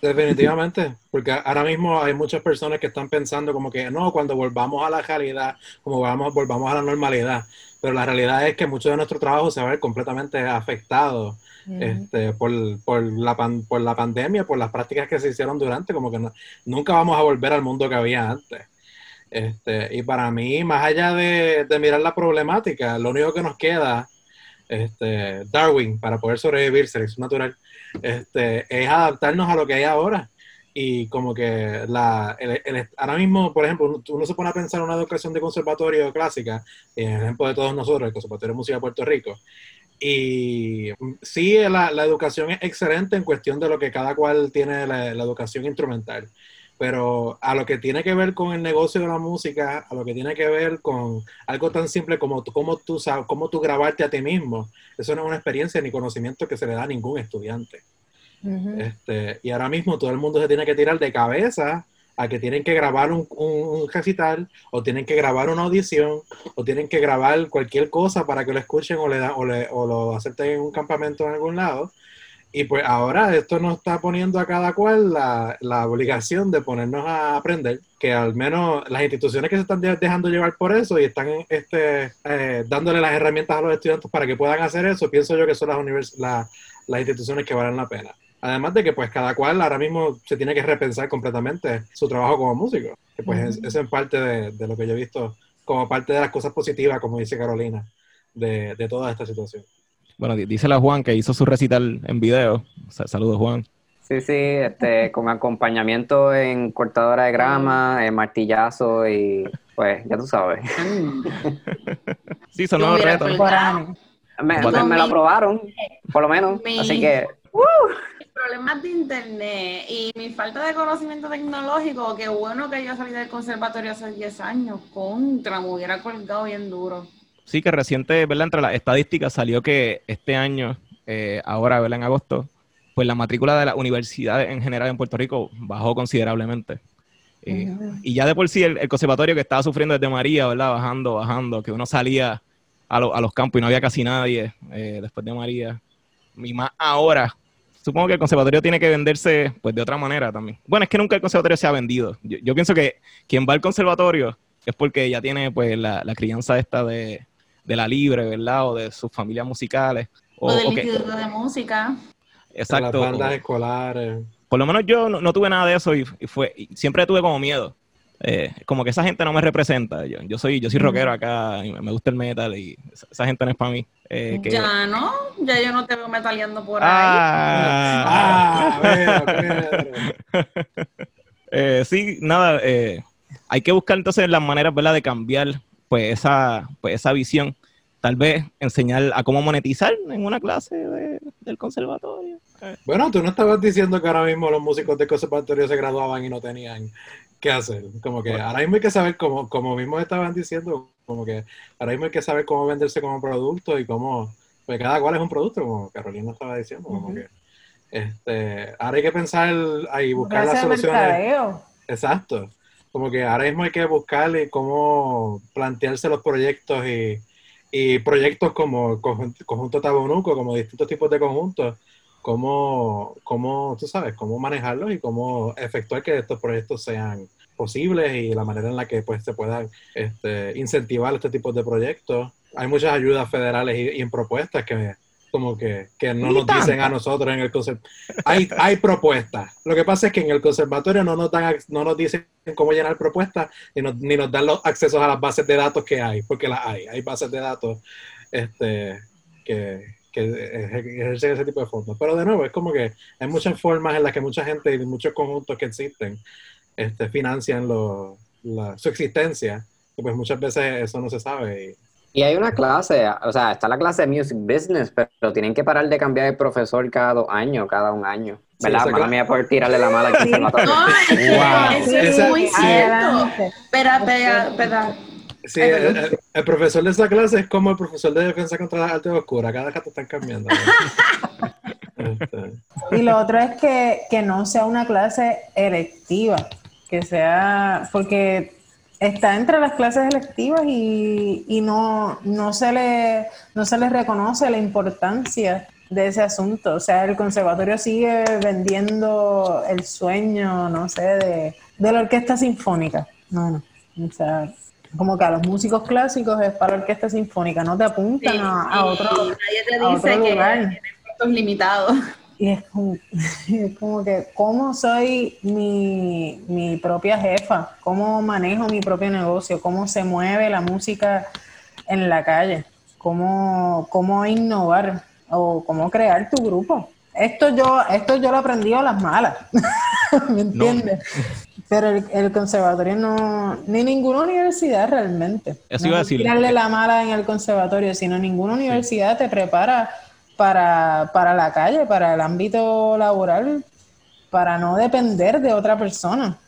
Definitivamente, porque ahora mismo hay muchas personas que están pensando como que no, cuando volvamos a la realidad, como vamos, volvamos a la normalidad, pero la realidad es que mucho de nuestro trabajo se va a ver completamente afectado este, por, por, la por la pandemia, por las prácticas que se hicieron durante, como que nunca vamos a volver al mundo que había antes. Este, y para mí, más allá de, de mirar la problemática, lo único que nos queda este, Darwin, para poder sobrevivir, selección natural, este, es adaptarnos a lo que hay ahora. Y como que la, ahora mismo, por ejemplo, uno se pone a pensar en una educación de conservatorio clásica, en el ejemplo de todos nosotros, el Conservatorio de Música de Puerto Rico. Y sí, la, la, educación es excelente en cuestión de lo que cada cual tiene la, la educación instrumental pero a lo que tiene que ver con el negocio de la música, a lo que tiene que ver con algo tan simple como cómo tú, cómo tú grabarte a ti mismo, eso no es una experiencia ni conocimiento que se le da a ningún estudiante. este, y ahora mismo todo el mundo se tiene que tirar de cabeza a que tienen que grabar un, un, recital, o tienen que grabar una audición, o tienen que grabar cualquier cosa para que lo escuchen o, le da, o, le, o lo acepten en un campamento en algún lado. Y pues ahora esto nos está poniendo a cada cual la, la, obligación de ponernos a aprender, que al menos las instituciones que se están dejando llevar por eso y están este, eh, dándole las herramientas a los estudiantes para que puedan hacer eso, pienso yo que son las, las instituciones que valen la pena. Además de que pues cada cual ahora mismo se tiene que repensar completamente su trabajo como músico, que pues eso es parte de, de, lo que yo he visto como parte de las cosas positivas, como dice Carolina, de, de toda esta situación. Bueno, dice la Juan que hizo su recital en video. Saludos, Juan. Sí, sí, este, con acompañamiento en cortadora de grama, en martillazo y pues ya tú sabes. sí, son nuevos retos. Me, me, lo aprobaron, por lo menos. Así que. Uh. Problemas de internet y mi falta de conocimiento tecnológico, qué bueno que yo salí del conservatorio hace 10 años, contra, me hubiera colgado bien duro. Sí, que reciente, ¿verdad? Entre las estadísticas salió que este año, eh, ahora, ¿verdad? En agosto, pues la matrícula de las universidades en general en Puerto Rico bajó considerablemente. Eh, y ya de por sí el, conservatorio que estaba sufriendo desde María, ¿verdad? Bajando, bajando, que uno salía a, a los campos y no había casi nadie eh, después de María. Y más ahora, supongo que el conservatorio tiene que venderse pues de otra manera también. Bueno, es que nunca el conservatorio se ha vendido. Yo, yo pienso que quien va al conservatorio es porque ya tiene pues la, la crianza esta de, de la libre, ¿verdad? O de sus familias musicales. O, del instituto de música. Exacto. las bandas escolares. Por lo menos yo no, tuve nada de eso y, fue siempre tuve como miedo. Eh, como que esa gente no me representa. Yo, yo soy yo soy rockero acá y me gusta el metal y esa, gente no es para mí. Eh, ya no, ya yo no te veo metaleando por ahí. Ah, ah eh, sí, nada, hay que buscar entonces las maneras ¿verdad? de cambiar pues esa, pues esa visión. Tal vez enseñar a cómo monetizar en una clase del conservatorio. Bueno, tú no estabas diciendo que ahora mismo los músicos del conservatorio se graduaban y no tenían qué hacer. Como que ahora mismo hay que saber, como, como mismo estaban diciendo, como que ahora mismo hay que saber cómo venderse como producto y cómo, pues cada cual es un producto, como Carolina estaba diciendo, como que este, ahora hay que pensar y buscar las soluciones. Exacto. Como que ahora mismo hay que buscarle cómo plantearse los proyectos y, y proyectos como conjunto, conjunto Tabonuco, como distintos tipos de conjuntos, cómo, cómo, tú sabes, cómo manejarlos y cómo efectuar que estos proyectos sean posibles y la manera en la que pues se puedan este, incentivar este tipo de proyectos. Hay muchas ayudas federales y, y en propuestas que como que, que no nos dicen a nosotros en el conservatorio. Hay, hay propuestas. Lo que pasa es que en el conservatorio no nos, dan, no nos dicen cómo llenar propuestas ni nos, ni nos dan los accesos a las bases de datos que hay, porque las hay. Hay bases de datos este, que, que ejercen ese tipo de fondos. Pero de nuevo, es como que hay muchas formas en las que mucha gente y muchos conjuntos que existen este, financian lo, la, su existencia. Y pues muchas veces eso no se sabe. Y, y hay una clase, o sea, está la clase de Music Business, pero tienen que parar de cambiar de profesor cada dos años, cada un año. ¿Verdad? Sí, Mala mía por tirarle la mala al No, eso es muy cierto. Espera, espera, espera. Sí, el, el, profesor de esa clase es como el profesor de defensa contra las artes oscuras, cada rato están cambiando. Este. Y lo otro es que, que no sea una clase electiva, que sea, porque está entre las clases electivas y, y no, no, se le, no se les reconoce la importancia de ese asunto. O sea, el conservatorio sigue vendiendo el sueño, no sé, de, de la orquesta sinfónica. No, no. O sea, como que a los músicos clásicos es para la orquesta sinfónica, no te apuntan a, otro, nadie te dice que tienen puestos limitados. Y es como, es como, que, ¿cómo soy mi, mi propia jefa? ¿Cómo manejo mi propio negocio? ¿Cómo se mueve la música en la calle? ¿Cómo, cómo innovar o cómo crear tu grupo? Esto yo, esto yo lo aprendí a las malas, ¿me entiendes? Pero el, conservatorio no, ni ninguna universidad realmente. Eso iba a decir. Tirarle la mala en el conservatorio, sino ninguna universidad te prepara para, para la calle, para el ámbito laboral, para no depender de otra persona.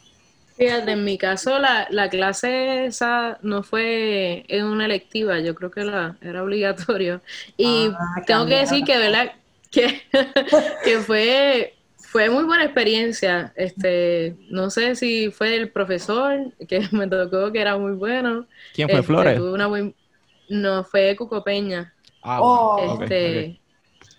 Fíjate, en mi caso la, la clase esa no fue en una electiva, yo creo que la, era obligatorio. Y ah, tengo que decir que, ¿verdad? Que, que fue fue muy buena experiencia. Este, no sé si fue el profesor que me tocó, que era muy bueno. ¿Quién fue, Flores? Este, no, fue Cuco Peña. Ah, oh. este,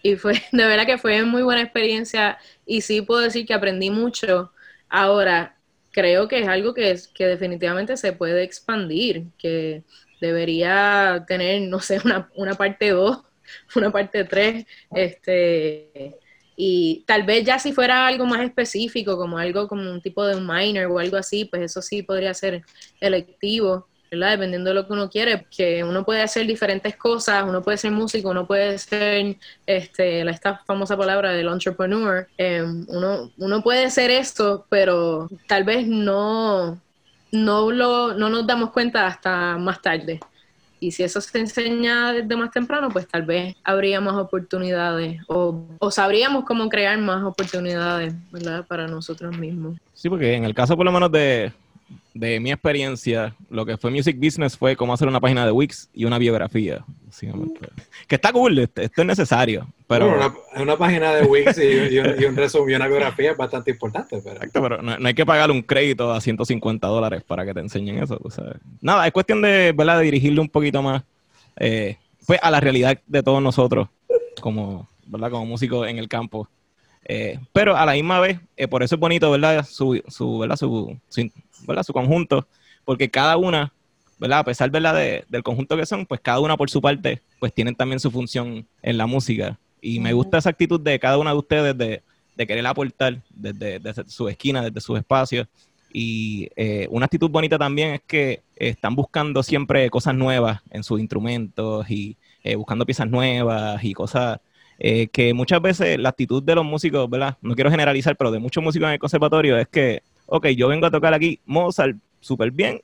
Y fue, de verdad que fue muy buena experiencia y sí puedo decir que aprendí mucho. Ahora, creo que es algo que, que definitivamente se puede expandir, que debería tener, no sé, una, una parte 2, una parte 3, este y tal vez ya si fuera algo más específico, como algo como un tipo de un minor o algo así, pues eso sí podría ser electivo, ¿verdad? Dependiendo de lo que uno quiere, que uno puede hacer diferentes cosas, uno puede ser músico, uno puede ser, este, esta famosa palabra del entrepreneur, em, uno, uno puede ser esto, pero tal vez no, no, lo, no nos damos cuenta hasta más tarde. Y si eso se enseña desde más temprano, pues tal vez habría más oportunidades o, sabríamos cómo crear más oportunidades, ¿verdad? Para nosotros mismos. Sí, porque en el caso por lo menos de, de mi experiencia, lo que fue Music Business fue cómo hacer una página de Wix y una biografía. Que está cool, esto es necesario. Pero... una, página de Wix y, un, resumen y una biografía es bastante importante. Pero... Exacto, pero no, hay que pagarle un crédito a 150 dólares para que te enseñen eso. Nada, es cuestión de, ¿verdad? de dirigirle un poquito más eh, pues, a la realidad de todos nosotros como, ¿verdad? como músicos en el campo. Eh, pero a la misma vez, eh, por eso es bonito, ¿verdad? Su, su, ¿verdad? Su, ¿verdad? su conjunto, porque cada una ¿verdad? A pesar De, del conjunto que son, pues cada una por su parte, pues tienen también su función en la música. Y me gusta esa actitud de cada una de ustedes de, querer aportar desde, su esquina, desde sus espacios. Y eh, una actitud bonita también es que están buscando siempre cosas nuevas en sus instrumentos y eh, buscando piezas nuevas y cosas eh, que muchas veces la actitud de los músicos, ¿verdad? No quiero generalizar, pero de muchos músicos en el conservatorio es que, ok, yo vengo a tocar aquí Mozart súper bien,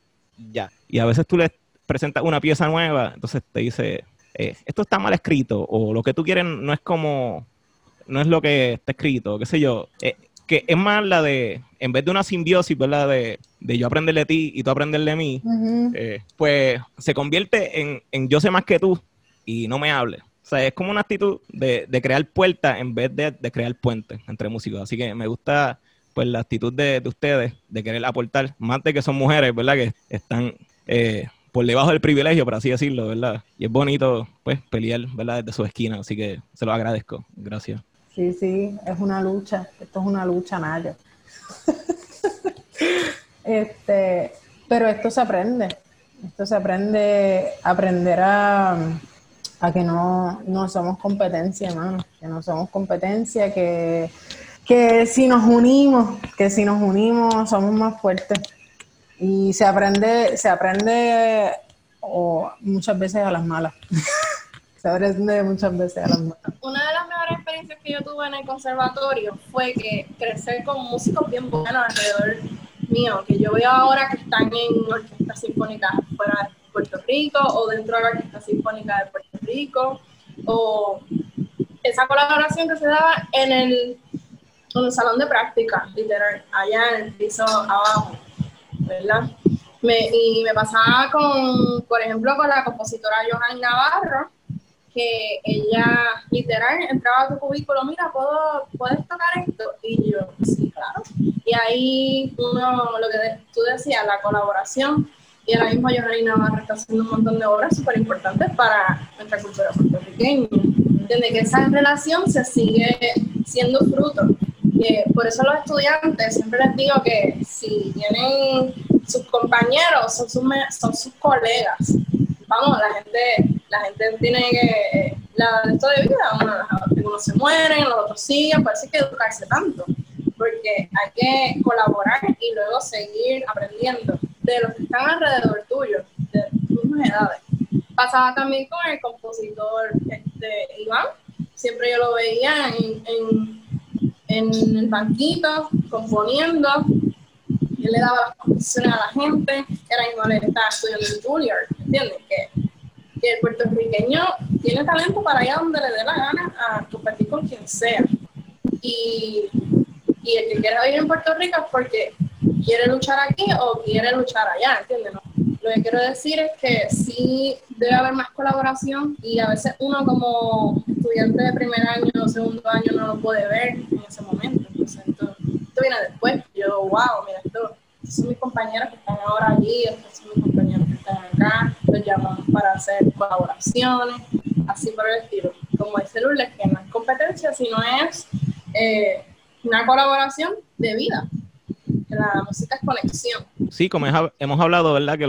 ya. Y a veces tú le presentas una pieza nueva, entonces te dice, eh, esto está mal escrito, o lo que tú quieres no es como, no es lo que está escrito, qué sé yo. Eh, que es más la de, en vez de una simbiosis, ¿verdad? De, de yo aprenderle a ti y tú aprenderle a mí, eh, pues se convierte en, en, yo sé más que tú y no me hables. O sea, es como una actitud de, de crear puertas en vez de, de, crear puentes entre músicos. Así que me gusta pues la actitud de, ustedes de querer aportar, más de que son mujeres, ¿verdad? Que están eh, por debajo del privilegio, por así decirlo, ¿verdad? Y es bonito, pues, pelear, ¿verdad? Desde su esquina, así que se lo agradezco. Gracias. Sí, sí, es una lucha, esto es una lucha naya. este, pero esto se aprende, esto se aprende, aprender a, a que no, no somos competencia, hermano, que no somos competencia, que que si nos unimos, que si nos unimos somos más fuertes. Y se aprende, se aprende o muchas veces a las malas. se aprende muchas veces a las malas. Una de las mejores experiencias que yo tuve en el conservatorio fue que crecer con músicos bien buenos alrededor mío, que yo veo ahora que están en orquestas sinfónicas fuera de Puerto Rico o dentro de la orquesta sinfónica de Puerto Rico, o esa colaboración que se daba en el el salón de práctica, literal, allá en el piso abajo, ¿verdad? Me, y me pasaba con, por ejemplo, con la compositora Johan Navarro, que ella literal entraba a tu cubículo, mira, ¿puedo, ¿puedes tocar esto? Y yo, sí, claro. Y ahí uno, lo que tú decías, la colaboración, y ahora mismo Johan Navarro está haciendo un montón de obras súper importantes para nuestra cultura puertorriqueña. ¿entiendes? Que esa relación se sigue siendo fruto. Por eso los estudiantes siempre les digo que si tienen sus compañeros, son sus, son sus colegas. Vamos, la gente, la gente tiene que, la, esto de vida, unos se mueren, los otros siguen, parece que educarse tanto, porque hay que colaborar y luego seguir aprendiendo de los que están alrededor tuyo, de tus mismas edades. Pasaba también con el compositor este, Iván, siempre yo lo veía en, en, en el banquito, componiendo, él le daba las composiciones a la gente, era igual él estaba estudiando en Juilliard, ¿entiendes? Que, que, el puertorriqueño tiene talento para ir a donde le dé la gana a competir con quien sea. Y, y el que quiera vivir en Puerto Rico es porque quiere luchar aquí o quiere luchar allá, ¿entiendes? Lo que quiero decir es que sí debe haber más colaboración y a veces uno como estudiante de primer año o segundo año no lo puede ver en ese momento. Entonces, esto, viene después. Yo, wow, mira, esto, son mis compañeros que están ahora allí, estos son mis compañeros que están acá, los llamamos para hacer colaboraciones, así por el estilo. Como dice Lourdes, que no es competencia, sino es eh, una colaboración de vida la música es conexión. Sí, como hemos hablado, ¿verdad? Que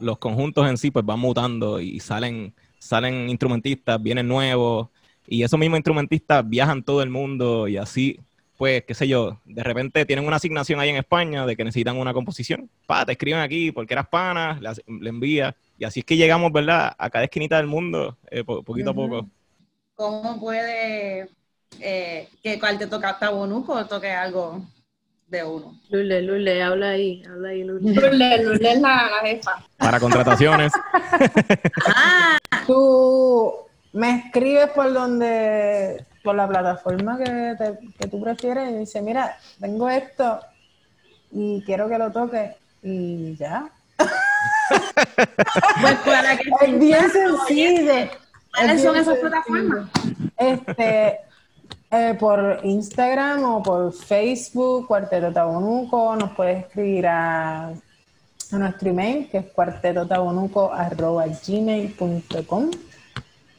los conjuntos en sí pues van mutando y salen, salen instrumentistas, vienen nuevos y esos mismos instrumentistas viajan todo el mundo y así, pues, qué sé yo, de repente tienen una asignación ahí en España de que necesitan una composición, pa, te escriben aquí porque eras pana, le, envía y así es que llegamos, ¿verdad? A cada esquinita del mundo, eh, poquito a poco. ¿Cómo puede eh, que cual te toca Tabonuco o toque algo de uno. Lule, Lule, habla ahí, habla ahí, Lule. Lule, Lule es la, jefa. Para contrataciones. ah, tú me escribes por donde, por la plataforma que, que tú prefieres y dices, mira, tengo esto y quiero que lo toque y ya. pues para que es bien sencillo. ¿Cuáles son esas plataformas? Este, eh, por Instagram o por Facebook, Cuarteto Tabonuco, nos puedes escribir a, a nuestro email que es cuartetotabonuco.gmail.com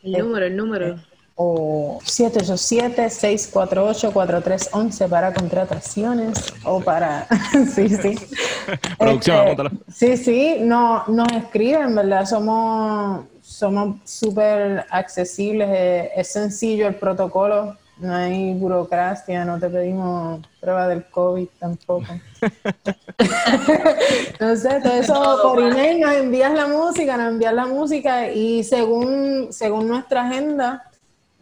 El número, el número. Eh, o 787-648-4311 para contrataciones o para... sí, sí. Producción, este, Sí, sí, no, nos escriben, ¿verdad? Somos somos súper accesibles, es sencillo el protocolo no hay burocracia, no te pedimos prueba del COVID tampoco. no sé, todo eso por email nos envías la música, nos envías la música y según, según nuestra agenda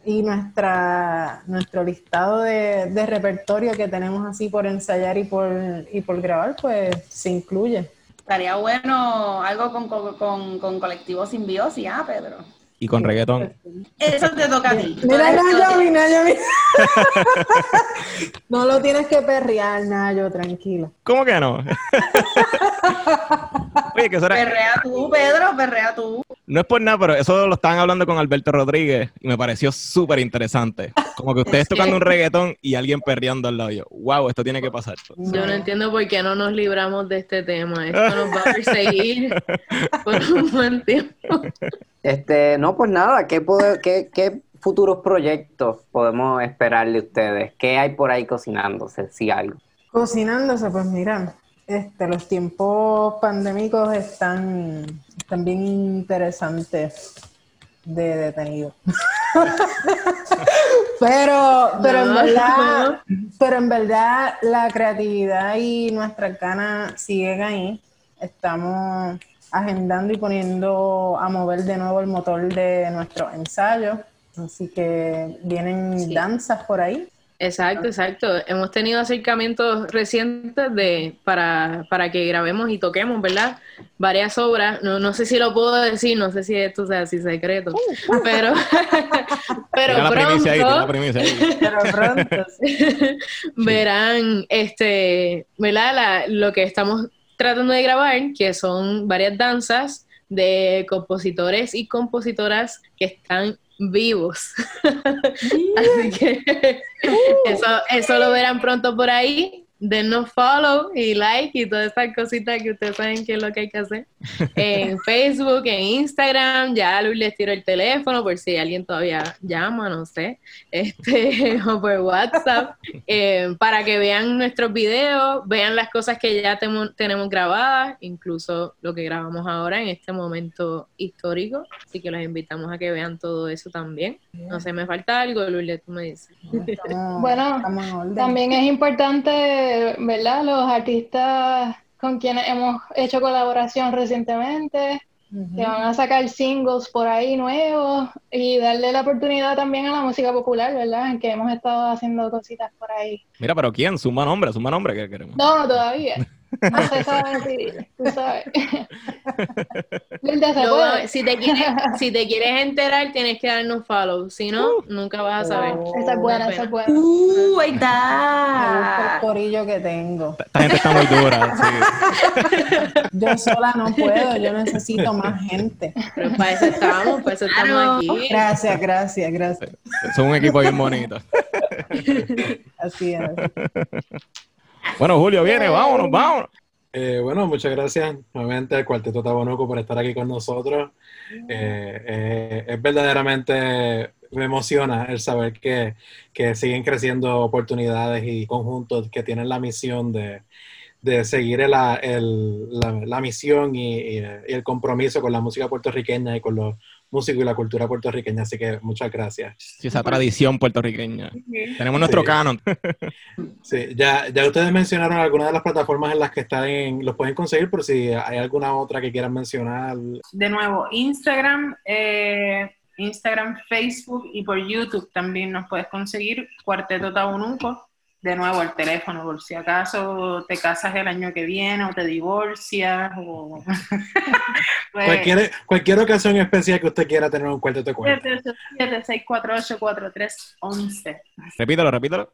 y nuestra nuestro listado de, repertorio que tenemos así por ensayar y por, y por grabar, pues se incluye. Estaría bueno algo con, con, con colectivo simbiosis, ¿ah, Pedro? Y con reggaetón. Eso te toca a ti. Mira, Nayo, Nayo, No lo tienes que perrear, Nayo, tranquilo. ¿Cómo que no? Oye, que será... Perrea tú, Pedro, perrea tú. No es por nada, pero eso lo estaban hablando con Alberto Rodríguez y me pareció súper interesante. Como que ustedes tocando un reggaetón y alguien perreando al lado. Yo, wow, esto tiene que pasar. Yo no entiendo por qué no nos libramos de este tema. Esto nos va a perseguir por un buen tiempo. Este, no, pues nada, ¿qué, qué, futuros proyectos podemos esperar de ustedes? ¿Qué hay por ahí cocinándose, si algo? Cocinándose, pues mira, este, los tiempos pandémicos están, están bien interesantes de detenido. pero, pero en verdad, pero en verdad la creatividad y nuestra ganas siguen ahí. Estamos agendando y poniendo a mover de nuevo el motor de nuestro ensayo. Así que vienen danzas por ahí. Exacto, exacto. Hemos tenido acercamientos recientes de para, para que grabemos y toquemos, ¿verdad? Varias obras. No, no sé si lo puedo decir, no sé si esto sea así secreto, uh, uh. pero, pero pronto, pero pronto verán, este, ¿verdad? lo que estamos tratando de grabar, que son varias danzas de compositores y compositoras que están vivos. Así que eso, eso lo verán pronto por ahí. Denos follow y like y todas esas cositas que ustedes saben que es lo que hay que hacer. En Facebook, en Instagram, ya Luis les tiro el teléfono por si alguien todavía llama, no sé, este, o por WhatsApp, eh, para que vean nuestros videos, vean las cosas que ya tenemos grabadas, incluso lo que grabamos ahora en este momento histórico. Así que los invitamos a que vean todo eso también. No sé, me falta algo, Luis, tú me dices. bueno, también es importante ¿verdad? Los artistas con quienes hemos hecho colaboración recientemente, que van a sacar singles por ahí nuevos y darle la oportunidad también a la música popular, ¿verdad? En que hemos estado haciendo cositas por ahí. Mira, pero ¿quién? Suma nombre, suma nombre que queremos. No, no, todavía. No se sabe tú sabes. si, te quieres, si te quieres enterar, tienes que darnos follow. Si no, uh. nunca vas a saber. Oh. esa es buena, esa es buena. Uh, ahí está. el corillo que tengo. Esta gente está muy dura. Yo sola no puedo, yo necesito más gente. Pero para eso estamos, para eso estamos aquí. Gracias, gracias, gracias. Son un equipo bien bonito. Así es. Bueno, Julio viene, vámonos, vámonos. Eh, bueno, muchas gracias nuevamente al Cuarteto Tabonuco por estar aquí con nosotros. Eh, eh, es verdaderamente, me emociona el saber que, siguen creciendo oportunidades y conjuntos que tienen la misión de, seguir la, misión y, el compromiso con la música puertorriqueña y con los músico y la cultura puertorriqueña, así que muchas gracias. Sí, esa tradición puertorriqueña. Tenemos nuestro canon. sí, ya, ya ustedes mencionaron algunas de las plataformas en las que están, los pueden conseguir, por si hay alguna otra que quieran mencionar. De nuevo, Instagram, eh, Instagram, Facebook y por YouTube también nos puedes conseguir Cuarteto Taununco de nuevo el teléfono, por si acaso te casas el año que viene o te divorcias o... Pues cualquier, cualquier ocasión especial que usted quiera tener un cuarto de cuenta. 787-648-4311. Repítalo, repítalo.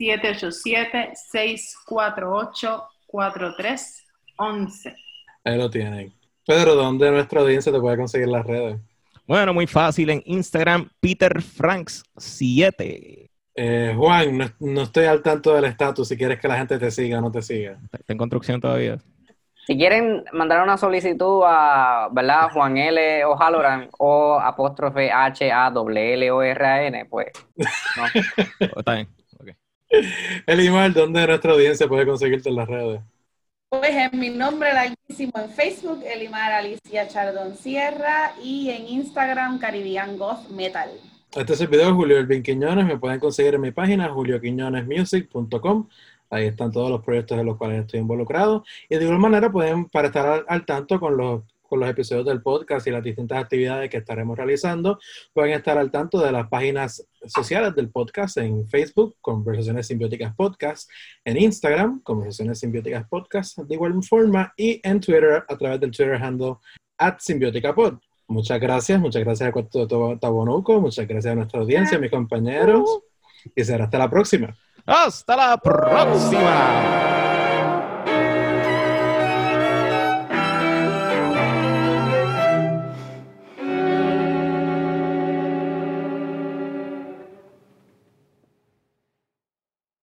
787-648-4311. Ahí lo tienen. Pedro, ¿dónde nuestra audiencia te puede conseguir las redes? Bueno, muy fácil. En Instagram, Peter Franks 7. Eh, Juan, no, estoy al tanto del estatus, si quieres que la gente te siga o no te siga. Está en construcción todavía. Si quieren mandar una solicitud a, ¿verdad? Juan L. O'Halloran o apóstrofe H A W L O R A N, pues no. Está bien. Okay. Elimar, ¿dónde nuestra audiencia puede conseguirte en las redes? Pues en mi nombre larguísimo en Facebook, Elimar Alicia Chardón Sierra y en Instagram Caribbean Goth Metal. Este es el video de Julio Elvin Quiñones. Me pueden conseguir en mi página julioquiñonesmusic.com. Ahí están todos los proyectos en los cuales estoy involucrado. Y de igual manera pueden, para estar al, tanto con los, con los episodios del podcast y las distintas actividades que estaremos realizando, pueden estar al tanto de las páginas sociales del podcast en Facebook, Conversaciones Simbióticas Podcast, en Instagram, Conversaciones Simbióticas Podcast, de igual forma, y en Twitter a través del Twitter handle at Pod. Muchas gracias, muchas gracias a Cuarto Tabonuco, muchas gracias a nuestra audiencia, mis compañeros, y será hasta la próxima. Hasta la próxima.